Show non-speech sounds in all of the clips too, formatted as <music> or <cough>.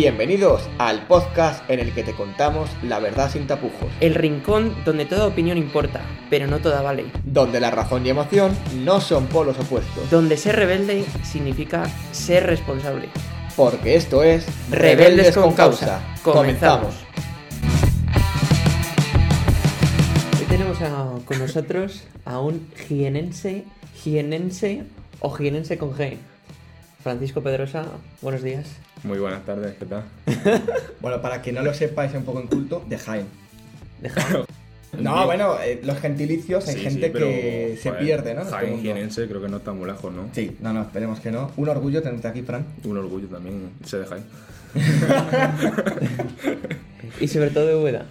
Bienvenidos al podcast en el que te contamos la verdad sin tapujos, El rincón donde toda opinión importa, pero no toda vale. donde la razón y emoción no son polos opuestos, Donde ser rebelde significa ser responsable. porque esto es Rebeldes con causa. Comenzamos. Hoy tenemos a- con nosotros a un jienense, jienense o jienense con G. Francisco Pedrosa, buenos días. Muy buenas tardes, ¿qué tal? <laughs> Bueno, para que no lo sepáis un poco inculto, de Jaén. Deja- No, bueno, eh, los gentilicios hay Sí, gente sí, pero, que se pierde, ¿no? Este Jaén jienense creo que no está muy lejos, ¿no? Sí, no, no, esperemos que no. Un orgullo tenerte aquí, Fran. Un orgullo también, se de Jaén. <laughs> y sobre todo de Úbeda.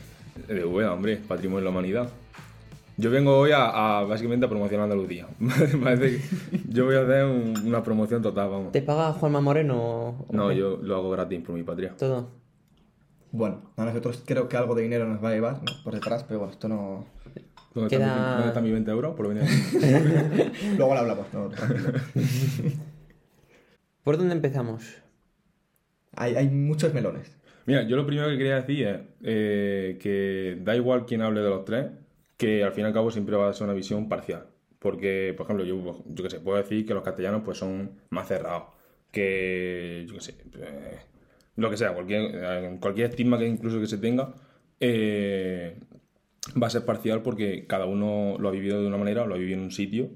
De Úbeda, hombre, patrimonio de la humanidad. Yo vengo hoy a, a, básicamente a promocionar Andalucía. <laughs> Parece que yo voy a hacer un- una promoción total, vamos. ¿Te paga Juanma Moreno? No, qué? yo lo hago gratis por mi patria. Todo. Bueno, a nosotros creo que algo de dinero nos va a llevar ¿no? por detrás, pero bueno, esto no. ¿Dónde, Queda- está, mi, dónde está mi 20 euros por venir aquí? <laughs> Luego lo hablamos, no. <laughs> ¿Por dónde empezamos? Hay, hay muchos melones. Mira, yo lo primero que quería decir es eh, que da igual quién hable de los tres, que al fin y al cabo siempre va a ser una visión parcial. Porque, por ejemplo, yo, yo que sé, puedo decir que los castellanos pues son más cerrados. Que, yo que sé, eh, lo que sea, cualquier, eh, cualquier estigma que incluso que se tenga, eh, va a ser parcial porque cada uno lo ha vivido de una manera, lo ha vivido en un sitio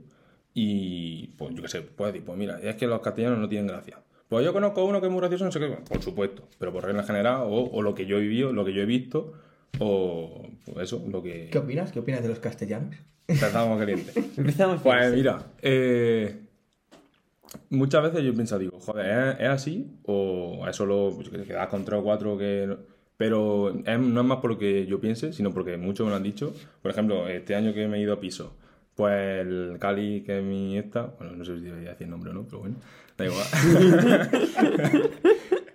y, pues yo qué sé, puedes decir, pues mira, es que los castellanos no tienen gracia. Pues yo conozco uno que es muy gracioso, no sé qué, por supuesto, pero por regla general, o, o lo que yo he vivido, lo que yo he visto, o pues eso, lo que... ¿Qué opinas? ¿Qué opinas de los castellanos? <laughs> Empezamos caliente. Empezamos. Pues mira, eh, muchas veces yo he pensado, digo, joder, ¿es, es así? O es solo pues, que quedas con tres o cuatro que... no- Pero es- no es más por lo que yo piense, sino porque muchos me lo han dicho. Por ejemplo, este año que me he ido a piso, pues el Cali, que es mi esta, bueno, no sé si debería decir el nombre o no, pero bueno, da igual. <laughs>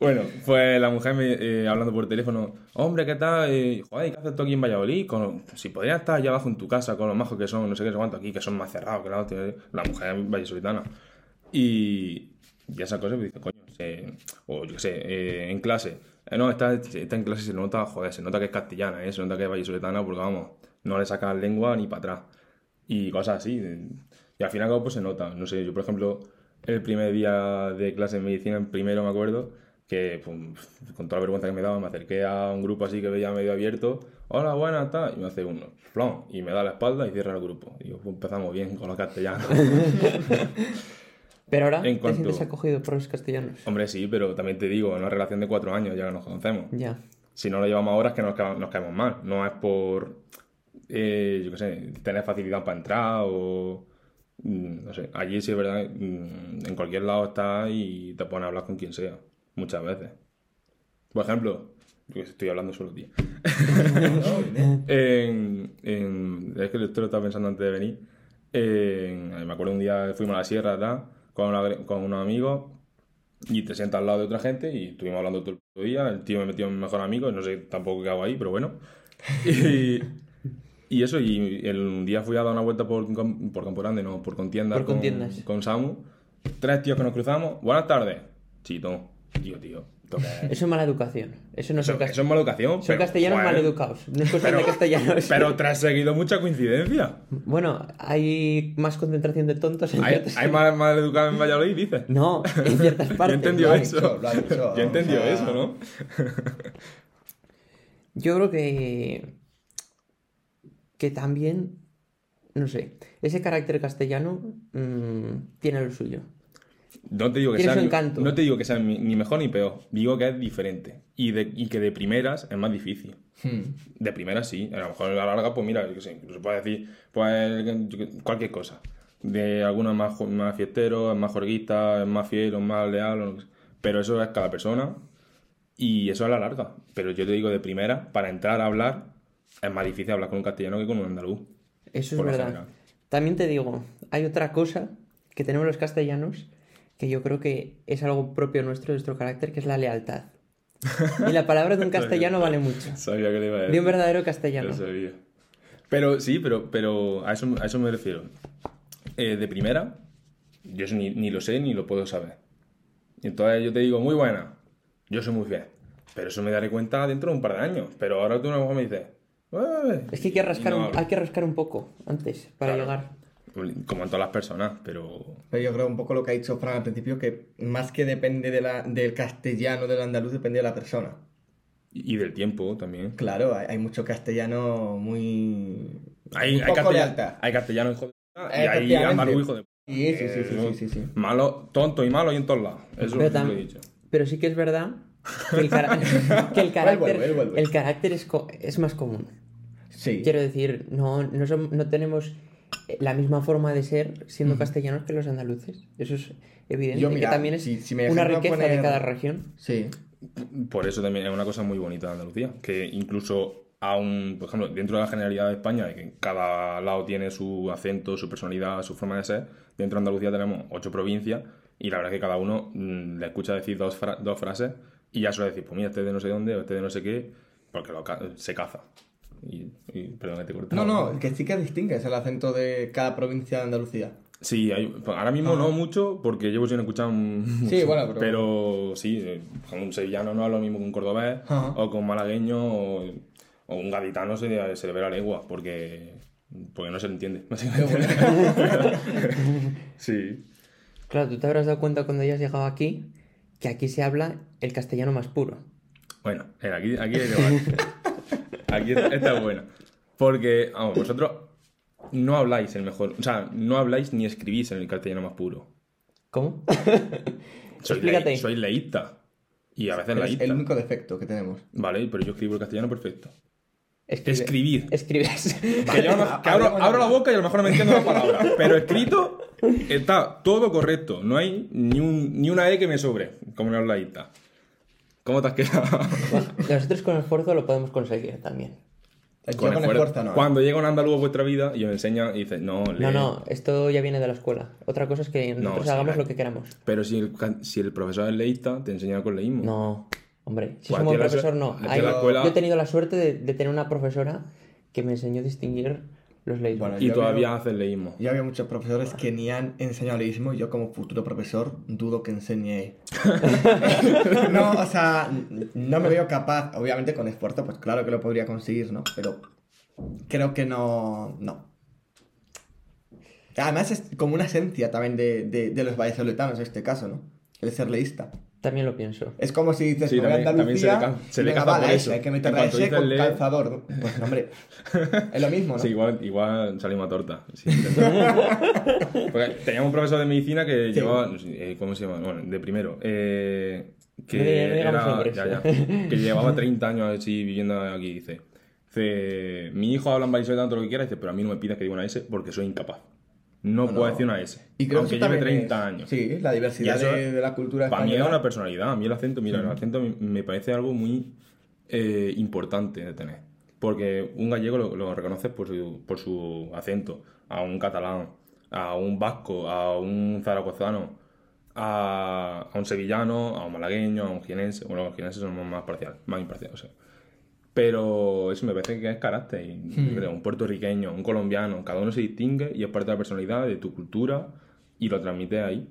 Bueno, pues la mujer me, eh, hablando por teléfono, hombre, ¿qué tal? Eh, joder, ¿qué haces tú aquí en Valladolid? Con, si podrías estar allá abajo en tu casa con los majos que son, no sé qué, cuánto aquí, que son más cerrados que la otra. La mujer vallisoletana. Y, y esa cosa, pues dice, coño, o yo qué sé, eh, en clase. eh, no, está, está en clase se nota, joder, se nota que es castellana, eh, se nota que es vallisoletana porque, vamos, no le sacan lengua ni para atrás. Y cosas así. Y al final, pues se nota. No sé, yo, por ejemplo, el primer día de clase de medicina, en primero me acuerdo, que con toda la vergüenza que me daba, me acerqué a un grupo así que veía medio abierto. Hola, buenas, tal. Y me hace uno, plom, y me da la espalda y cierra el grupo. Y yo, pues, empezamos bien con los castellanos. <laughs> Pero ahora En te cuanto- sientes acogido por los castellanos. Hombre, sí, pero también te digo, en una relación de cuatro años ya que nos conocemos. Ya. Si no lo llevamos ahora es que nos, ca- nos caemos mal. No es por, eh, yo qué sé, tener facilidad para entrar o... mm, No sé, allí sí es verdad, mm, en cualquier lado estás y te pones a hablar con quien sea, muchas veces. Por ejemplo, yo estoy hablando solo, tío. <laughs> en, en- es que esto lo estaba pensando antes de venir. En- me acuerdo un día fuimos a la sierra con, una- con unos amigos y te sientas al lado de otra gente y estuvimos hablando todo el día. El tío me metió en mi mejor amigo, no sé tampoco qué hago ahí, pero bueno. Y, y eso, y el, un día fui a dar una vuelta por, por Campo Grande, no, por contiendas, Por con, con Samu. Tres tíos que nos cruzamos. Buenas tardes. Chito. Tío, tío. Eso es mala educación. Eso no son, eso es mala educación. son pero, castellanos mal educados. No es cuestión Pero, de castellanos. pero tras seguido mucha coincidencia. Bueno, hay más concentración de tontos en ¿Hay, hay más mal educado en Valladolid, dices? No, en <laughs> ciertas Yo partes. entendió lo ha eso. Yo entendió o sea- eso, ¿no? Yo creo que... Que también... No sé. Ese carácter castellano mm, tiene lo suyo. No te digo que sea, encanto. no te digo que sea ni ni mejor ni peor. Digo que es diferente. Y, de, y que de primeras es más difícil. Hmm. De primeras sí. A lo mejor a la larga, pues mira, yo sé, incluso puedes decir pues, cualquier cosa. De algunos más, jo- más fiesteros, es más jorguista, es más fiel, o más leal. o. Pero eso es cada persona. Y eso a la larga. Pero yo te digo de primera, para entrar a hablar, es más difícil hablar con un castellano que con un andaluz. Eso es verdad. general. También te digo, hay otra cosa que tenemos los castellanos que yo creo que es algo propio nuestro, de nuestro carácter, que es la lealtad. <laughs> Y la palabra de un castellano vale mucho. Sabía que le iba a decir. De un verdadero castellano. Lo sabía. Pero sí, pero, pero a, eso, a eso me refiero. Eh, de primera, yo eso ni, ni lo sé ni lo puedo saber. Y entonces yo te digo, muy buena. yo soy muy fiel. Pero eso me daré cuenta dentro de un par de años. Pero ahora tú a lo mejor me dices, "Eh", Es que hay que rascar, no un, hay que rascar un poco antes para Claro. llegar. Como en todas las personas, pero... Pero yo creo un poco lo que ha dicho Fran al principio, que más que depende de la, del castellano del andaluz, depende de la persona. Y y del tiempo también. Claro, hay, hay mucho castellano muy... Hay, un hay, poco de castellano, alta. hay castellano hijo de puta y hay andaluz hijo de puta. Sí, sí, sí, sí, Eh, sí, sí, sí. Malo, tonto y malo y en todos lados. Eso Pero, es lo que he dicho. pero sí que es verdad que el, cara- <laughs> <laughs> que el carácter, vuelve, él vuelve. el carácter es, co- es más común. Sí. Quiero decir, no, no, no tenemos la misma forma de ser siendo castellanos que los andaluces. Eso es evidente. Yo, que también es si- si me una riqueza de cada región. Sí. Por eso también es una cosa muy bonita de Andalucía, que incluso aún, por ejemplo, dentro de la generalidad de España, de que cada lado tiene su acento, su personalidad, su forma de ser, dentro de Andalucía tenemos ocho provincias y la verdad es que cada uno mm, le escucha decir dos, fra- dos frases y ya suele decir, pues mira, este de no sé dónde o este de no sé qué, porque lo ca- se caza. Y, y- perdón, que te cortado. No, no, que sí que distingues el acento de cada provincia de Andalucía. Sí, hay- ahora mismo no mucho, porque llevo sin escuchar un- Sí, mucho. bueno, pero- Pero sí, eh, con un sevillano no es lo mismo que un cordobés, Ajá. o con un malagueño, o, o un gaditano se le, se le ve la lengua, porque, porque no se le entiende, <laughs> básicamente. sí. Claro, tú te habrás dado cuenta cuando hayas llegado aquí que aquí se habla el castellano más puro. Bueno, aquí, aquí hay <laughs> Aquí esta es buena. Porque, vamos, vosotros no habláis el mejor, o sea, no habláis ni escribís en el castellano más puro. ¿Cómo? <laughs> Explícate. lei- sois leísta. Y a veces Es laísta. el único defecto que tenemos. Vale, pero yo escribo el castellano perfecto. Escribe- Escribir. Escribes. Que, yo no- que abro, abro la boca y a lo mejor no me entiendo la palabra. Pero escrito está todo correcto. No hay ni, un, ni una E que me sobre, como en la laísta. ¿Cómo te has quedado? Bueno, <laughs> nosotros con esfuerzo lo podemos conseguir también. Yo con esfuerzo. esfuerzo no. ¿eh? Cuando llega un andaluz a vuestra vida y os enseña y dice, no, lee. No, no, esto ya viene de la escuela. Otra cosa es que nosotros sí, hagamos claro. lo que queramos. Pero si el, si el profesor es leísta, te enseña con leísmo. No, hombre, si Pues somos la- profesor, no. Hay- la escuela- Yo he tenido la suerte de, de tener una profesora que me enseñó a distinguir los leísmos. Bueno, Y todavía haces leísmo. Yo había muchos profesores que ni han enseñado leísmo y yo como futuro profesor dudo que enseñe. <laughs> no, o sea, no me veo capaz. Obviamente con esfuerzo, pues claro que lo podría conseguir, ¿no? Pero creo que no. No. Además es como una esencia también de, de, de los vallesoletanos en este caso, ¿no? El ser leísta. También lo pienso. Es como si dices, Sí, voy a también- le Andalucía, ca- se le caza por S, eso. hay que meter S dices con lee- calzador. ¿no? Pues no, hombre, es lo mismo, ¿no? Sí, igual, igual salimos a torta. Sí. <laughs> Porque teníamos un profesor de medicina que llevaba, eh, ¿cómo se llama? Bueno, de primero. eh, que, digamos era- nombres. ya, ya, que llevaba 30 años así viviendo aquí. Dice, dice mi hijo habla en vallisoletano todo lo que quiera, dice, pero a mí no me pidas que diga una S porque soy incapaz. No, No, puedo decir una S. Y creo aunque que lleve también 30 es- años. Sí, la diversidad eso de, de la cultura Para mí es una personalidad. A mí el acento, mira, el acento me- me parece algo muy eh, importante de tener. Porque un gallego lo, lo reconoces por su, por su acento. A un catalán, a un vasco, a un zaragozano, a, a un sevillano, a un malagueño, a un jienense. Bueno, los jienenses son más parciales, más imparciales. o sea. Pero eso me parece que es carácter. Hmm. yo creo, un puertorriqueño, un colombiano, cada uno se distingue y es parte de la personalidad, de tu cultura y lo transmite ahí.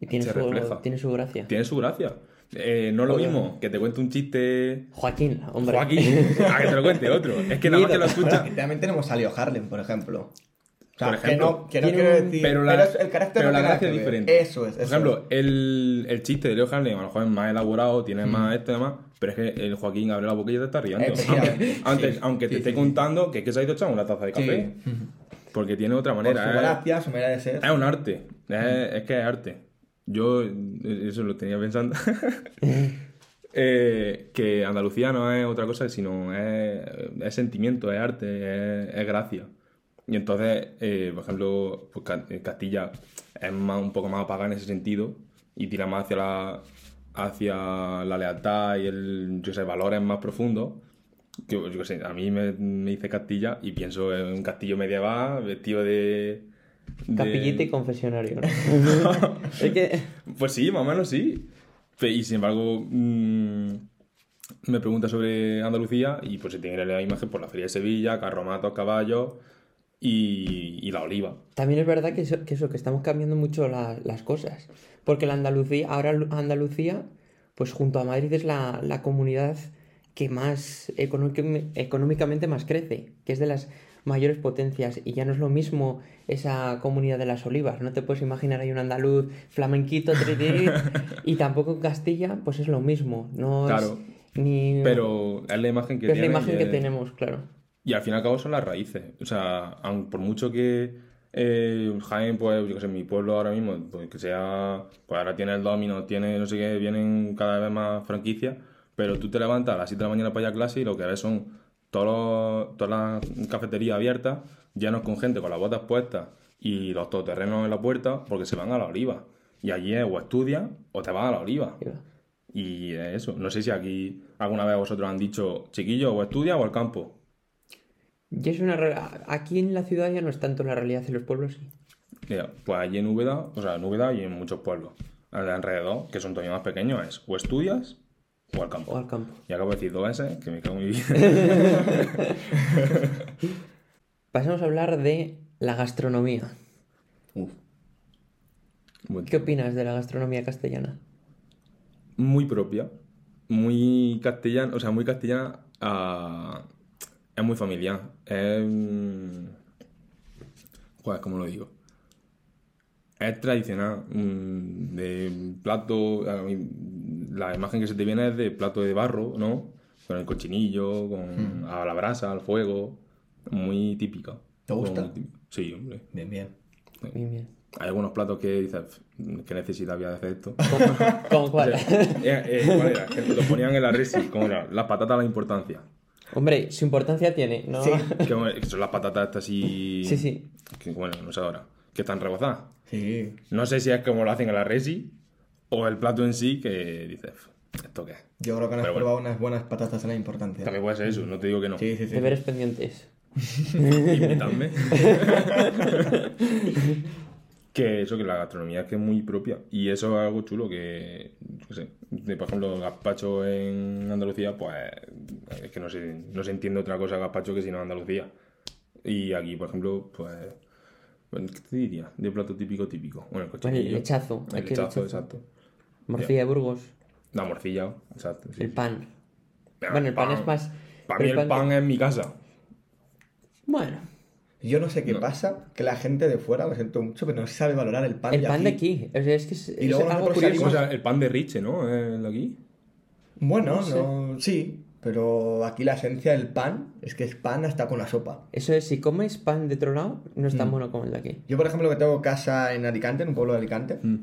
Y tiene, Se su, refleja. tiene su gracia. Tiene su gracia. Eh, no es lo mismo que te cuente un chiste. Joaquín, hombre. Joaquín, a que te lo cuente otro. Es que nada más que lo escucha. También tenemos a Leo Harlem, por ejemplo. O sea, Por ejemplo. que no, que no Tiene quiero decir. Pero, la, el carácter pero no la tiene nada gracia es diferente. Eso es. Por eso ejemplo, es. el, el chiste de Leo Harlem a lo mejor es más elaborado, tiene más este y demás, pero es que el Joaquín abre la boca y ya te está riendo. Aunque, antes- Sí, aunque te sí, esté sí, contando que es que se ha ido echando una taza de café. Porque tiene otra Por manera. su es- gracia, su manera de ser. Es un arte. Es, es que es arte. Yo eh, eso lo tenía pensando. <laughs> Eh, que Andalucía no es otra cosa sino es, es sentimiento, es arte, es, es gracia. Y entonces, eh, por ejemplo, pues Ca- eh, Castilla es más, un poco más apagada en ese sentido y tira más hacia la, hacia la lealtad y el, yo sé, valores más profundos. Que, yo qué sé, a mí me, me dice Castilla y pienso en un castillo medieval vestido de... de- Capillita y confesionario. ¿no? <laughs> es que. pues sí, más o menos sí. Y sin embargo, mm, me pregunta sobre Andalucía y pues se tiene la imagen por la Feria de Sevilla, carromatos, caballos y, y la oliva. También es verdad que eso, que, eso, que estamos cambiando mucho la- las cosas. Porque la Andalucía, ahora Lu- Andalucía, pues junto a Madrid es la, la comunidad que más económic- económicamente más crece, que es de las mayores potencias y ya no es lo mismo esa comunidad de las olivas, no te puedes imaginar hay un andaluz flamenquito tritirit, <laughs> y tampoco en Castilla pues es lo mismo, no Claro. es ni Pero es la imagen que pero es la tiene imagen que es- tenemos, claro. Y al fin y al cabo son las raíces. O sea, aun por mucho que eh, Jaén, pues, yo que sé, mi pueblo ahora mismo, pues que sea, pues ahora tiene el Domino, tiene no sé qué, vienen cada vez más franquicias, pero tú te levantas a las 7 de la mañana para ir a clase y lo que ves son todos los- todas las cafeterías abiertas, llenos con gente con las botas puestas y los todoterrenos en la puerta porque se van a la oliva. Y allí es o estudias o te vas a la oliva. Y es eso. No sé si aquí alguna vez vosotros han dicho, chiquillo, o estudia o al campo. Y es una aquí en la ciudad ya no es tanto la realidad en los pueblos sí. Mira, pues allí en Úbeda, o sea, en Úbeda y en muchos pueblos de alrededor, que son todavía más pequeños, es o estudias o al campo. o al campo. Y acabo de decir dos veces, que me cago en mi vida. <laughs> Pasamos a hablar de la gastronomía. Uf. Bueno, ¿Qué opinas de la gastronomía castellana? muy propia, muy castellana, o sea, muy castellana, ah, es muy familiar. Es... Joder, ¿cómo lo digo? Es tradicional, mm, de plato, la imagen que se te viene es de plato de barro, ¿no? Con el cochinillo, con a la brasa, al fuego, muy típica. ¿Te gusta? Muy típica. Sí, hombre. Bien, bien. Bien, bien. Hay algunos platos que dices, "Pff, ¿qué necesidad había de hacer esto? <laughs> ¿Cómo cuál? <laughs> Eh, eh, ¿cuál era? Que lo ponían en la resi, como era, las patatas a la importancia. Hombre, su importancia tiene, ¿no? Sí. <laughs> Que, bueno, que son las patatas estas así... Sí, sí. Que, bueno, no sé ahora. Que están rebozadas. Sí. No sé si es como lo hacen en la resi o el plato en sí que dices, ¿esto qué es? Yo creo que no has bueno. probado unas buenas patatas en la importancia. También puede ser eso, no te digo que no. Sí, sí, sí. Deberes pendientes. <laughs> Invitadme. <laughs> que eso, que la gastronomía es que es muy propia. Y eso es algo chulo que, sé, de, por ejemplo, gazpacho en Andalucía, pues es que no se, no se entiende otra cosa gazpacho que si no Andalucía. Y aquí, por ejemplo, pues, ¿qué te diría? De plato típico típico. Bueno, el cochinillo. el lechazo. El lechazo, lechazo. exacto. Morcilla de Burgos. La morcilla, exacto. sí, El pan. Pero Bueno, el pan es más- Para mí el pan- pan es mi casa. Bueno, Yo no sé qué No. pasa, que la gente de fuera, lo siento mucho, pero no sabe valorar el pan el de pan de aquí. O sea, es que es, es luego algo nosotros curioso. O sea, el pan de Riche, ¿no? El de aquí. Bueno, No sé. no, sí, pero aquí la esencia del pan es que es pan hasta con la sopa. Eso es, si comes pan de otro lado, no es Mm. tan bueno como el de aquí. Yo, por ejemplo, que tengo casa en Alicante, en un pueblo de Alicante, Mm.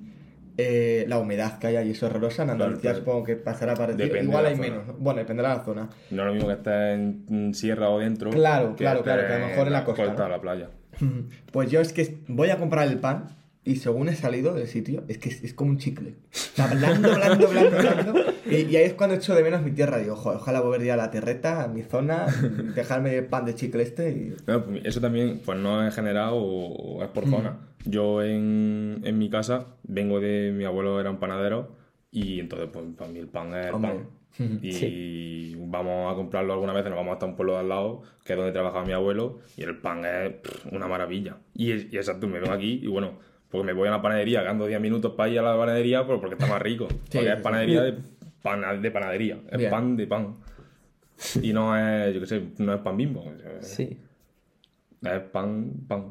Eh, la humedad que hay allí es horrorosa. En Andalucía Claro, supongo que pasará parecido. Depende Igual hay menos. Bueno, dependerá de la zona. No es lo mismo que esté en sierra o dentro. Claro, claro, claro, que a lo mejor en la costa, ¿no? la playa. <laughs> Pues yo es que voy a comprar el pan y según he salido del sitio, es que es, es como un chicle. Sea, blando, blando, blando, blando. Y, y ahí es cuando echo de menos mi tierra. Digo, "Jo, ojalá volver ya a la terreta, a mi zona, dejarme el pan de chicle este y... No, pues eso también, pues no es generado o, o es por zona. Yo en, en mi casa vengo de. Mi abuelo era un panadero y entonces, pues para mí el pan es el Hombre. pan. Y vamos a comprarlo alguna vez, nos vamos hasta un pueblo de al lado, que es donde trabajaba mi abuelo, y el pan es pff, una maravilla. Y, y exacto, me vengo aquí y bueno, porque me voy a la panadería, ando 10 minutos para ir a la panadería, porque está más rico. Porque es panadería de, pana- de panadería, es Bien. pan de pan. Y no es, yo qué sé, no es pan bimbo. Sí. Es pan, pan.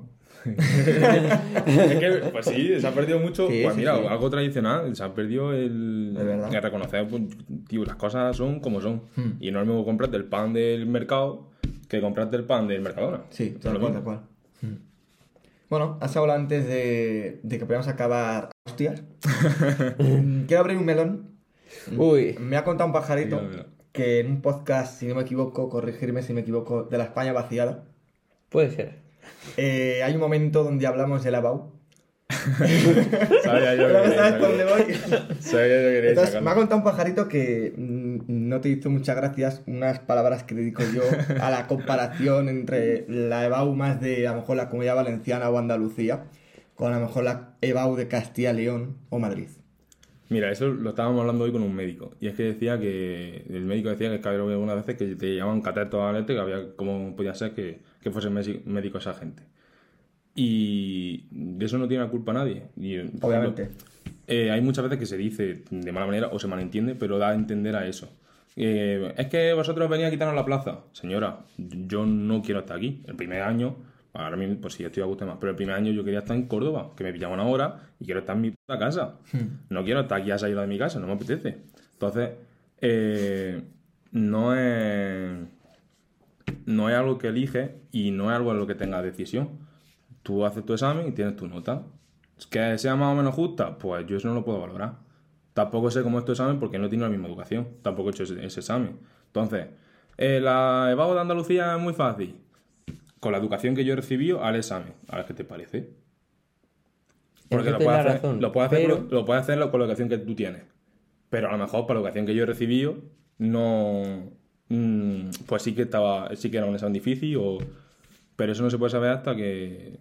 <laughs> es que, pues sí, se ha perdido mucho. Sí, pues mira, sí. algo tradicional, se ha perdido el, el reconocer, pues, tío, las cosas son como son. Hmm. Y no es lo mismo comprarte el pan del mercado que comprarte el pan del Mercadona. Sí, tal cual, mismo. tal cual. Bueno, has hablado antes de, de que podíamos acabar hostias. <laughs> Mm, Quiero abrir un melón. Uy, Me ha contado un pajarito Mira, mira. que en un podcast, si no me equivoco, corregirme si me equivoco, de la España vaciada, puede ser. eh, hay un momento donde hablamos de la BAU. <laughs> Sabía yo Pero que no queréis sabes por dónde sacarlo. voy. Sabía yo que queréis Entonces, sacarlo. me ha contado un pajarito que mm, no te hizo muchas gracias unas palabras que dedico yo a la comparación entre la EBAU más de a lo mejor la Comunidad Valenciana o Andalucía con a lo mejor la EBAU de Castilla León o Madrid. Mira, eso lo estábamos hablando hoy con un médico. Y es que decía que. El médico decía que había algunas veces que te llamaban catetos a que había. ¿Cómo podía ser que, que fuese médico esa gente? Y de eso no tiene la culpa nadie. Y, Obviamente. ejemplo, eh, hay muchas veces que se dice de mala manera o se malentiende, pero da a entender a eso. Eh, es que vosotros venís a quitarnos la plaza. Señora, yo no quiero estar aquí. El primer año, ahora mismo, pues sí, estoy a gusto más, pero el primer año yo quería estar en Córdoba, que me pillaba una hora y quiero estar en mi puta casa. No quiero estar aquí a salida de mi casa, no me apetece. Entonces, eh, no es. No es algo que eliges y no es algo en lo que tengas decisión. Tú haces tu examen y tienes tu nota. Que sea más o menos justa, pues yo eso no lo puedo valorar. Tampoco sé cómo es tu examen porque no tengo la misma educación. Tampoco he hecho ese, ese examen. Entonces, eh, la de Andalucía es muy fácil. Con la educación que yo he recibido, al examen. A ver qué te parece. Porque lo puedes, hacer, razón, lo, puedes hacer, pero- lo puedes hacer con la educación que tú tienes. Pero a lo mejor para la educación que yo he recibido, no. mm, pues sí que estaba. Sí que era un examen difícil. O, pero eso no se puede saber hasta que.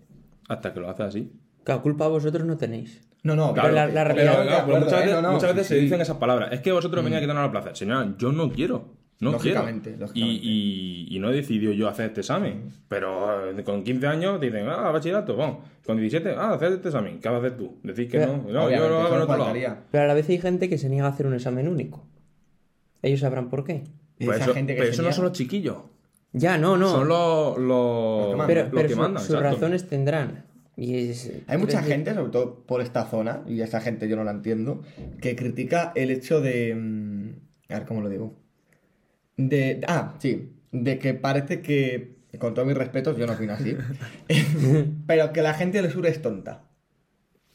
Hasta que lo haces así. Claro, culpa vosotros no tenéis. No, no, Pero la- la Pero, claro, pero muchas ¿eh? veces, No, no, muchas veces sí, se dicen esas palabras. Es que vosotros venís a quitarnos la plaza. Señora, yo no quiero. No Lógicamente, quiero. lógicamente. Y, y- y no he decidido yo hacer este examen. Pero eh, con 15 años te dicen, ah, bachillerato, vamos. Con 17, ah, hacer este examen. ¿Qué vas a hacer tú? Decir que Pero, no. No, yo lo hago en otro lado. Pero a la vez hay gente que se niega a hacer un examen único. Ellos sabrán por qué. Pues esa eso, gente que pero eso no son los chiquillos. Ya, no, no. Son los, los, Los que mandan. pero los pero que su- mandan. sus exacto. razones tendrán. Y es- Hay mucha gente, sobre todo por esta zona, y esa gente yo no la entiendo, que critica el hecho de... mm, A ver cómo lo digo. De... Ah, sí. De que parece que, con todos mis respetos, yo no opino así, <laughs> <laughs> pero que la gente del sur es tonta.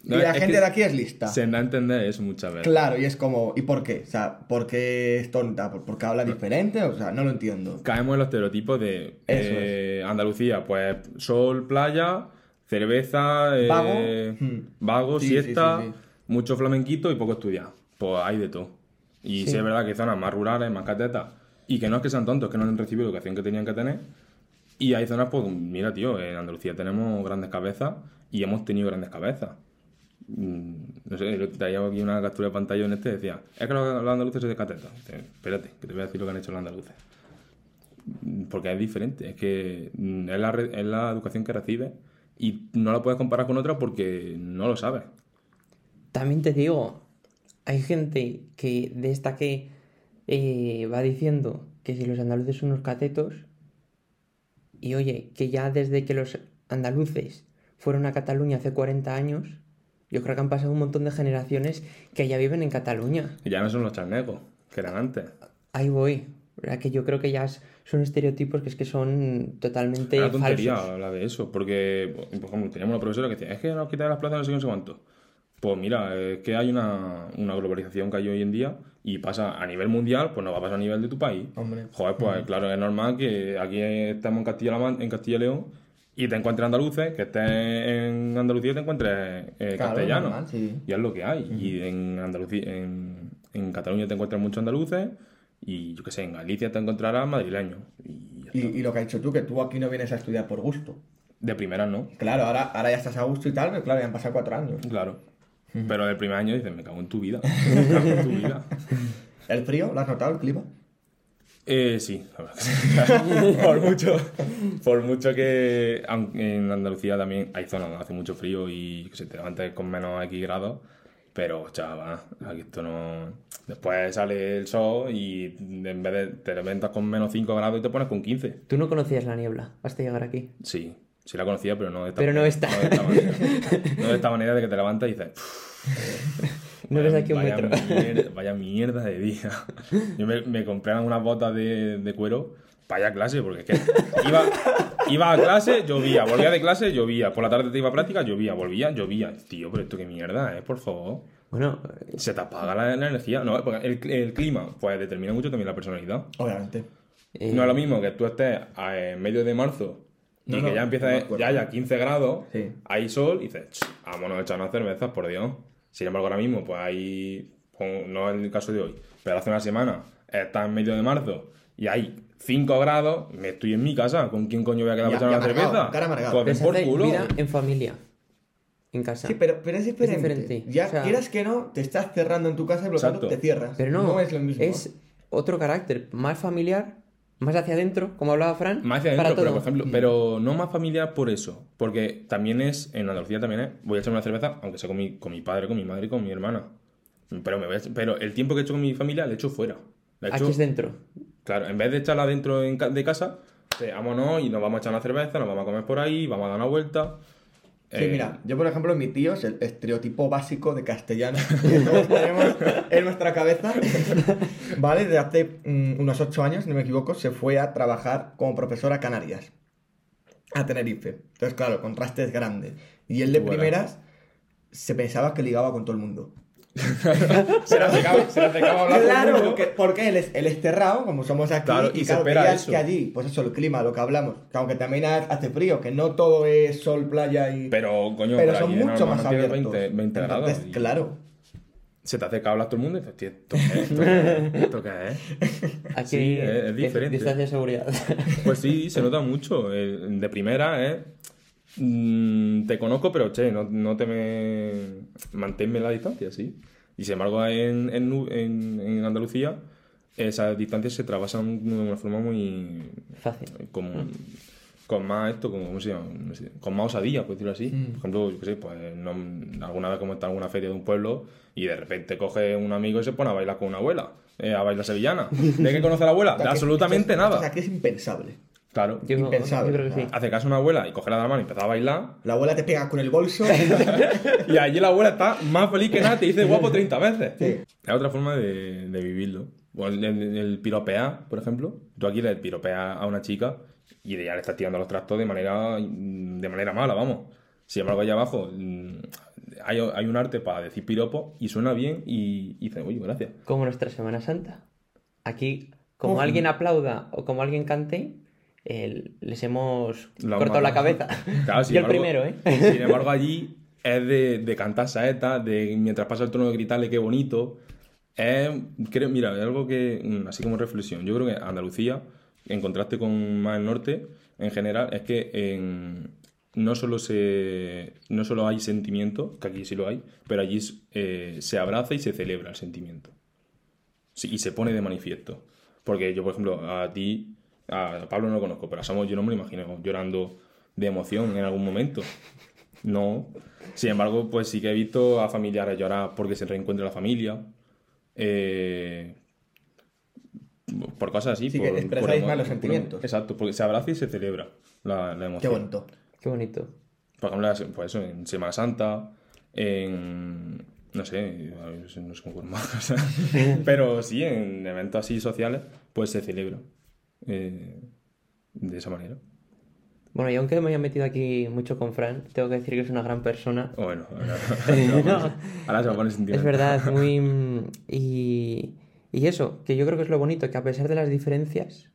Y la gente de aquí es lista. Se da a entender eso muchas veces. Claro, y es como, ¿y por qué? O sea, ¿por qué es tonta? ¿Por- ¿Porque habla diferente? O sea, no lo entiendo. Caemos en los estereotipos de eh, Andalucía, pues sol, playa, cerveza, eh, Vago. Hmm. vago, Sí, siesta, sí, sí. mucho flamenquito y poco estudiado. Pues hay de todo. Y sí. Es verdad que hay zonas más rurales, más catetas, y que no es que sean tontos, que no han recibido la educación que tenían que tener. Y hay zonas, pues, mira, tío, en Andalucía tenemos grandes cabezas y hemos tenido grandes cabezas. Mm, No sé, traía aquí una captura de pantalla en este decía, es que los, los andaluces son de cateta. Dice, Espérate, que te voy a decir lo que han hecho los andaluces. Mm, Porque es diferente, es que mm, es la, es la educación que recibes y no la puedes comparar con otra porque no lo sabes. También te digo, hay gente que de esta que eh, va diciendo que si los andaluces son unos catetos, y oye, que ya desde que los andaluces fueron a Cataluña hace 40 años, yo creo que han pasado un montón de generaciones que ya viven en Cataluña. Y ya no son los charnecos, que eran antes. Ahí voy. ¿verdad? Que yo creo que ya son estereotipos que es que son totalmente Es una tontería falsos. hablar de eso, porque, por ejemplo, teníamos una profesora que decía, es que nos quitan las plazas no sé qué, no sé cuánto. Pues mira, es que hay una, una globalización que hay hoy en día y pasa a nivel mundial, pues no va a pasar a nivel de tu país. Hombre. Joder, pues claro, es normal que aquí estamos en Castilla, en Castilla y León y te encuentres andaluces, que estés en Andalucía y te encuentres eh, Claro, castellanos. normal, sí. Y es lo que hay. Y en Andalucía, en, en Cataluña te encuentras muchos andaluces y yo qué sé, en Galicia te encontrarás madrileños. Y y lo que has dicho tú, que tú aquí no vienes a estudiar por gusto. de primera no. Claro, ahora, ahora ya estás a gusto y tal, pero claro, ya han pasado cuatro años. Claro. Pero del primer año dices, me cago en tu vida. <laughs> <laughs> Me cago en tu vida. ¿El frío? ¿Lo has notado, el clima? Eh, sí, <laughs> por, mucho, por mucho que en Andalucía también hay zonas donde hace mucho frío y se te levantes con menos X grados, pero chaval, aquí esto no... Después sale el sol y en vez de te levantas con menos 5 grados y te pones con 15. Tú no conocías la niebla hasta llegar aquí. Sí, sí la conocía, pero no de esta Pero no esta. No de esta manera, No de esta manera de que te levantas y dices... <laughs> No eres de aquí un vaya metro. Mierda, <laughs> vaya mierda de día. Yo me, me compré unas botas de, de cuero para ir a clase, porque es que iba, iba a clase, llovía, volvía de clase, llovía, por la tarde te iba a práctica, llovía, volvía, llovía. Tío, pero esto qué mierda, ¿eh? Por favor. Bueno, Se te apaga la, la energía. No, porque el, el clima, pues determina mucho también la personalidad. Obviamente. eh, No es lo mismo que tú estés a- en medio de marzo y No, que no, ya empieza, no ya haya 15 grados, Sí. hay sol y dices, "Ch, vámonos a echar unas cervezas, por Dios. Sin embargo, ahora mismo, pues hay, no es el caso de hoy, pero hace una semana está en medio de marzo y hay 5 grados, me estoy en mi casa, ¿con quién coño voy a quedar Ya, a echar ya una amargado, cerveza? cara amargado. Pues por culo. vida en familia. En casa. Sí, pero, pero es diferente. diferente. Ya O sea- quieras que no, te estás cerrando en tu casa y por lo tanto te cierras. Pero no, es lo mismo. es otro carácter, más familiar, más hacia adentro, como hablaba Fran. Más hacia para adentro, pero, todo. por ejemplo, pero no más familiar por eso. Porque también es, en Andalucía también es, voy a echarme una cerveza, aunque sea con mi, con mi padre, con mi madre y con mi hermana. Pero, me voy a pero el tiempo que he hecho con mi familia lo he hecho fuera. Lo he Aquí hecho- es dentro. Claro, en vez de echarla dentro de casa, pues, vámonos y nos vamos a echar una cerveza, nos vamos a comer por ahí, vamos a dar una vuelta. Sí, Eh, mira, yo por ejemplo, mi tío es el estereotipo básico de castellano <laughs> que todos tenemos en nuestra cabeza. <laughs> ¿Vale? Desde hace mm, unos ocho años, si no me equivoco, se fue a trabajar como profesor a Canarias, a Tenerife. Entonces, claro, el contraste es grande. Y él de Bueno. primeras se pensaba que ligaba con todo el mundo. Se le acercaba, se hablar Claro, porque, porque él es, él es cerrado, como somos aquí, Claro, y se claro, espera veías eso. que allí, pues eso, el clima, lo que hablamos, que aunque también ha- hace frío, que no todo es sol, playa y... Pero, coño, pero son allí mucho más abiertos. 20, 20 grados. Entonces, y claro. Se te acerca a hablar todo el mundo y dices, tío, ¿esto qué es? ¿Esto qué es? ¿Esto qué es? <laughs> Aquí Sí, es- es diferente. Distancia de seguridad. Pues sí, se nota mucho. El- de primera, ¿eh? Mm, te conozco, pero che, no, no te me. Manténme la distancia, sí. Y sin embargo, en, en, Nu- en- en Andalucía, esas distancias se trabasan de una forma muy. Fácil. con, con más esto, con, ¿cómo se llama? Con más osadía, por decirlo así. Mm. Por ejemplo, yo qué sé, pues no, alguna vez como está en alguna feria de un pueblo y de repente coge un amigo y se pone a bailar con una abuela, eh, a bailar sevillana. <laughs> ¿De qué conoce a la abuela? De O sea, que absolutamente nada. O sea, que es impensable. Claro. Yo, Impensable. yo creo que sí. Hace caso a una abuela y cogerla de la mano y empezar a bailar. La abuela te pega con el bolso. <laughs> Y allí la abuela está más feliz que nada, te dice guapo 30 veces. Sí. Es otra forma de, de vivirlo. Bueno, el, el- el piropear, por ejemplo. Tú aquí le piropeas a una chica y ya le estás tirando los trastos de manera, de manera mala, vamos. Sin embargo, allá abajo mm, hay, hay un arte para decir piropo y suena bien y, y dices, oye, gracias. Como nuestra Semana Santa. Aquí, como Uf. alguien aplauda o como alguien cante, les hemos La cortado la cabeza. <laughs> Claro, <laughs> Yo el primero, ¿eh? Sin <laughs> embargo, allí es de, de cantar saetas, de mientras pasa el turno de gritarle qué bonito. Es, creo, mira, es algo que, mm, así como reflexión, yo creo que Andalucía, en contraste con más el norte, en general, es que en- no, solo se, no solo hay sentimiento, que aquí sí lo hay, pero allí eh, se abraza y se celebra el sentimiento. Sí, y se pone de manifiesto. Porque yo, por ejemplo, a ti, a Pablo no lo conozco, pero a Samuel yo no me lo imagino llorando de emoción en algún momento. No. Sin embargo, pues sí que he visto a familiares llorar porque se reencuentra la familia. eh, por cosas así. Sí, por, que expresáis emo- más los por- sentimientos. exacto, porque se abraza y se celebra la, la emoción. Qué bonito. Qué bonito. Por ejemplo, pues eso, en Semana Santa, en. No sé, no sé cómo más. <laughs> pero sí, en eventos así sociales, pues se celebra eh, de esa manera. Bueno, y aunque me haya metido aquí mucho con Fran, tengo que decir que es una gran persona. Bueno, ahora, <laughs> ahora se poner sentimental. Es verdad, muy... <laughs> Y, y eso, que yo creo que es lo bonito, que a pesar de las diferencias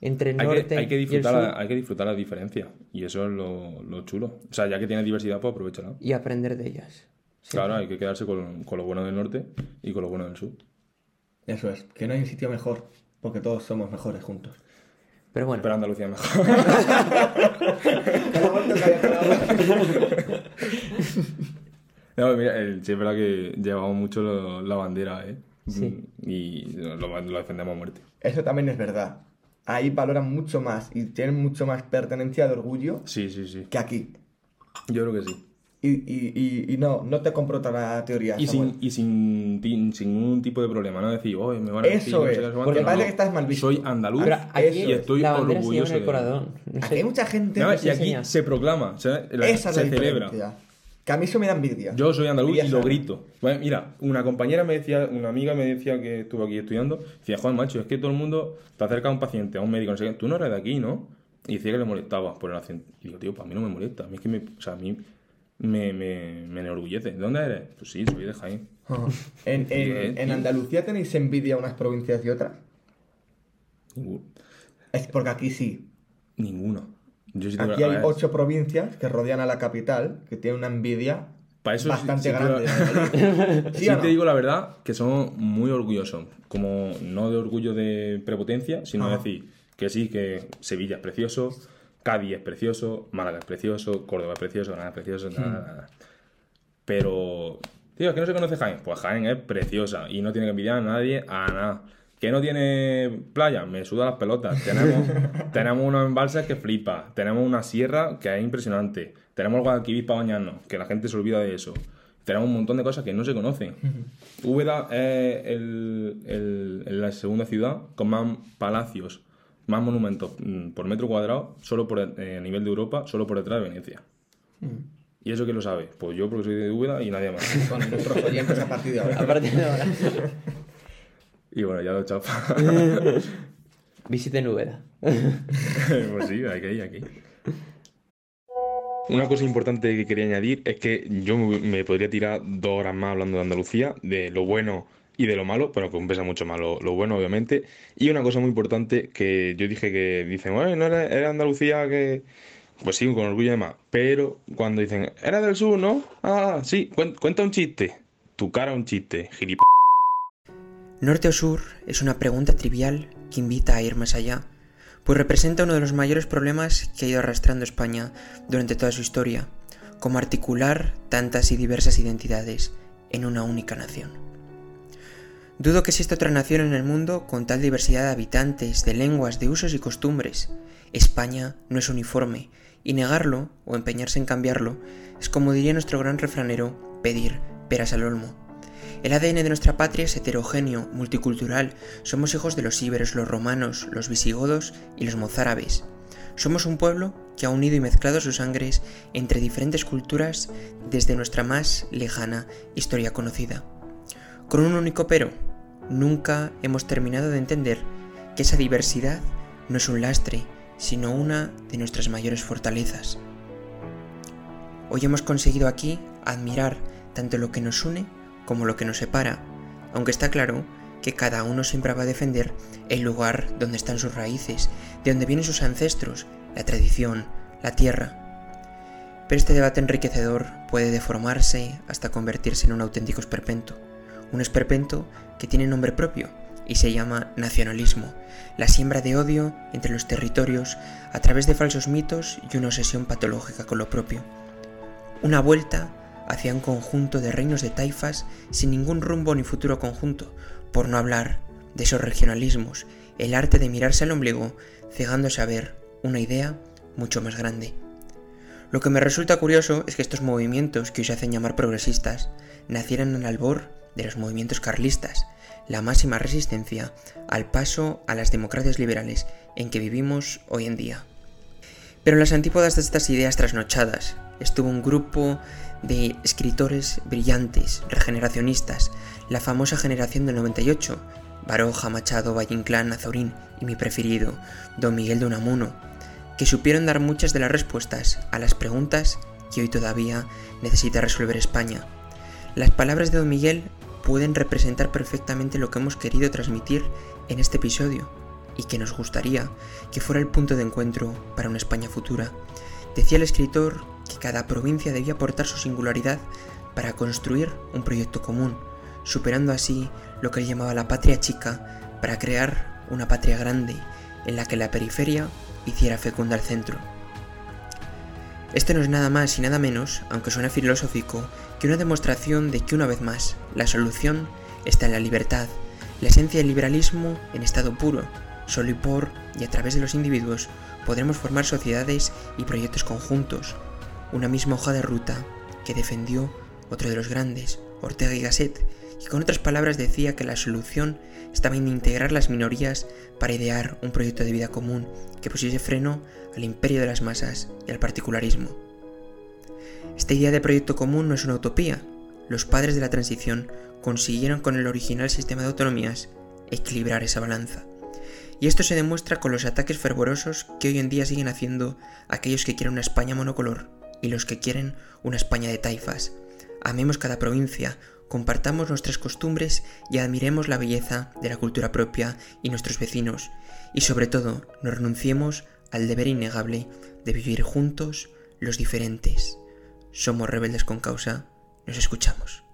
entre el Hay norte que, hay, que y el disfrutar sur, la, hay que disfrutar la diferencia. Y eso es lo, lo chulo. O sea, ya que tiene diversidad, pues aprovechala. y aprender de ellas. Claro, hay que quedarse con, con lo bueno del norte y con lo bueno del sur. Eso es. Que no hay un sitio mejor. Porque todos somos mejores juntos. Pero bueno, Pero Andalucía es mejor. <laughs> No, mira, el, sí es verdad que llevamos mucho lo- la bandera, ¿eh? Sí. Y lo, lo defendemos a muerte. Eso también es verdad. Ahí valoran mucho más y tienen mucho más pertenencia de orgullo Sí, sí, sí. que aquí. Yo creo que sí. Y, y, y, y no, no te compro toda la teoría. Y Samuel. sin, y sin, sin ningún tipo de problema, ¿no? Decir, oye, me van a Eso es, no sé porque cuánto". parece No, que estás mal visto. Soy andaluz aquí y estoy la se orgulloso en el de corazón. No Aquí hay mucha gente No, que y se aquí enseña. se proclama, ¿sabes? La- Esa es se la celebra. Que a mí eso me da envidia. Yo soy andaluz y lo grito. Bueno, mira, una compañera me decía, una amiga me decía que estuvo aquí estudiando, decía, Juan, macho, es que todo el mundo te acerca a un paciente, a un médico, no sé qué, tú no eres de aquí, ¿no? Y decía que le molestaba por el acento. Y digo, tío, pues a mí no me molesta, a mí es que me, o sea, a mí me, me, me enorgullece. ¿De dónde eres? Pues sí, soy de Jaén. Ajá. En, en, en Andalucía tenéis envidia unas provincias y otras. Ninguno. Es porque aquí sí. Ninguno. Yo sí Aquí a hay ver, ocho provincias que rodean a la capital que tienen una envidia para eso bastante sí te- grande. <laughs> ¿Sí Sí, o no? te digo la verdad que somos muy orgullosos. Como no de orgullo de prepotencia, sino de decir que sí, que Sevilla es precioso, Cádiz es precioso, Málaga es precioso, Córdoba es precioso, Granada es precioso, nada, nada, nada. Pero, tío, ¿es que no se conoce Jaén? Pues Jaén es preciosa y no tiene que envidiar a nadie a nada. que no tiene playa, me suda las pelotas. Tenemos, <laughs> tenemos unos embalses que flipa. Tenemos una sierra que es impresionante. Tenemos el Guadalquivir para bañarnos, que la gente se olvida de eso. Tenemos un montón de cosas que no se conocen. <laughs> Úbeda es el- el- la segunda ciudad con más palacios, más monumentos mm, por metro cuadrado, solo por eh, a nivel de Europa, solo por detrás de Venecia. ¿Y eso quién lo sabe? Pues yo porque soy de Úbeda y nadie más. <laughs> Con nuestros oyentes a partir de ahora. A partir de ahora. y bueno, ya lo he echado. <laughs> Visiten Úbeda. <laughs> pues sí, hay que ir aquí. Una cosa importante que quería añadir es que yo me podría tirar dos horas más hablando de Andalucía, de lo bueno y de lo malo, pero que pesa mucho más lo, bueno, obviamente. Y una cosa muy importante que yo dije que dicen, bueno, no era, era Andalucía que. Pues sí, con orgullo y demás. Pero cuando dicen, era del sur, ¿no? Ah, sí, cuen- cuenta un chiste. Tu cara un chiste, gilipollas. ¿Norte o sur? Es una pregunta trivial que invita a ir más allá, pues representa uno de los mayores problemas que ha ido arrastrando España durante toda su historia, como articular tantas y diversas identidades en una única nación. Dudo que exista otra nación en el mundo con tal diversidad de habitantes, de lenguas, de usos y costumbres. España no es uniforme, y negarlo, o empeñarse en cambiarlo, es como diría nuestro gran refranero, pedir peras al olmo. El ADN de nuestra patria es heterogéneo, multicultural. Somos hijos de los íberos, los romanos, los visigodos y los mozárabes. Somos un pueblo que ha unido y mezclado sus sangres entre diferentes culturas desde nuestra más lejana historia conocida. Con un único pero, nunca hemos terminado de entender que esa diversidad no es un lastre, sino una de nuestras mayores fortalezas. Hoy hemos conseguido aquí admirar tanto lo que nos une como lo que nos separa, aunque está claro que cada uno siempre va a defender el lugar donde están sus raíces, de donde vienen sus ancestros, la tradición, la tierra. Pero este debate enriquecedor puede deformarse hasta convertirse en un auténtico esperpento, un esperpento que tiene nombre propio y se llama nacionalismo, la siembra de odio entre los territorios a través de falsos mitos y una obsesión patológica con lo propio. Una vuelta hacia un conjunto de reinos de taifas sin ningún rumbo ni futuro conjunto, por no hablar de esos regionalismos, el arte de mirarse al ombligo, cegándose a ver una idea mucho más grande. Lo que me resulta curioso es que estos movimientos que hoy se hacen llamar progresistas nacieran en el albor de los movimientos carlistas, la máxima resistencia al paso a las democracias liberales en que vivimos hoy en día. Pero en las antípodas de estas ideas trasnochadas estuvo un grupo de escritores brillantes, regeneracionistas, la famosa generación del 98, Baroja, Machado, Valle Inclán, Azorín y mi preferido, Don Miguel de Unamuno, que supieron dar muchas de las respuestas a las preguntas que hoy todavía necesita resolver España. Las palabras de Don Miguel pueden representar perfectamente lo que hemos querido transmitir en este episodio y que nos gustaría que fuera el punto de encuentro para una España futura. Decía el escritor que cada provincia debía aportar su singularidad para construir un proyecto común, superando así lo que él llamaba la patria chica para crear una patria grande en la que la periferia hiciera fecunda al centro. Esto no es nada más y nada menos, aunque suene filosófico, que una demostración de que una vez más la solución está en la libertad, la esencia del liberalismo en estado puro, solo y por y a través de los individuos podremos formar sociedades y proyectos conjuntos, una misma hoja de ruta que defendió otro de los grandes, Ortega y Gasset, y con otras palabras decía que la solución estaba en integrar las minorías para idear un proyecto de vida común que pusiese freno al imperio de las masas y al particularismo. Esta idea de proyecto común no es una utopía. Los padres de la transición consiguieron con el original sistema de autonomías equilibrar esa balanza. Y esto se demuestra con los ataques fervorosos que hoy en día siguen haciendo aquellos que quieren una España monocolor y los que quieren una España de taifas. Amemos cada provincia, compartamos nuestras costumbres y admiremos la belleza de la cultura propia y nuestros vecinos, y sobre todo no renunciemos al deber innegable de vivir juntos los diferentes. Somos rebeldes con causa, nos escuchamos.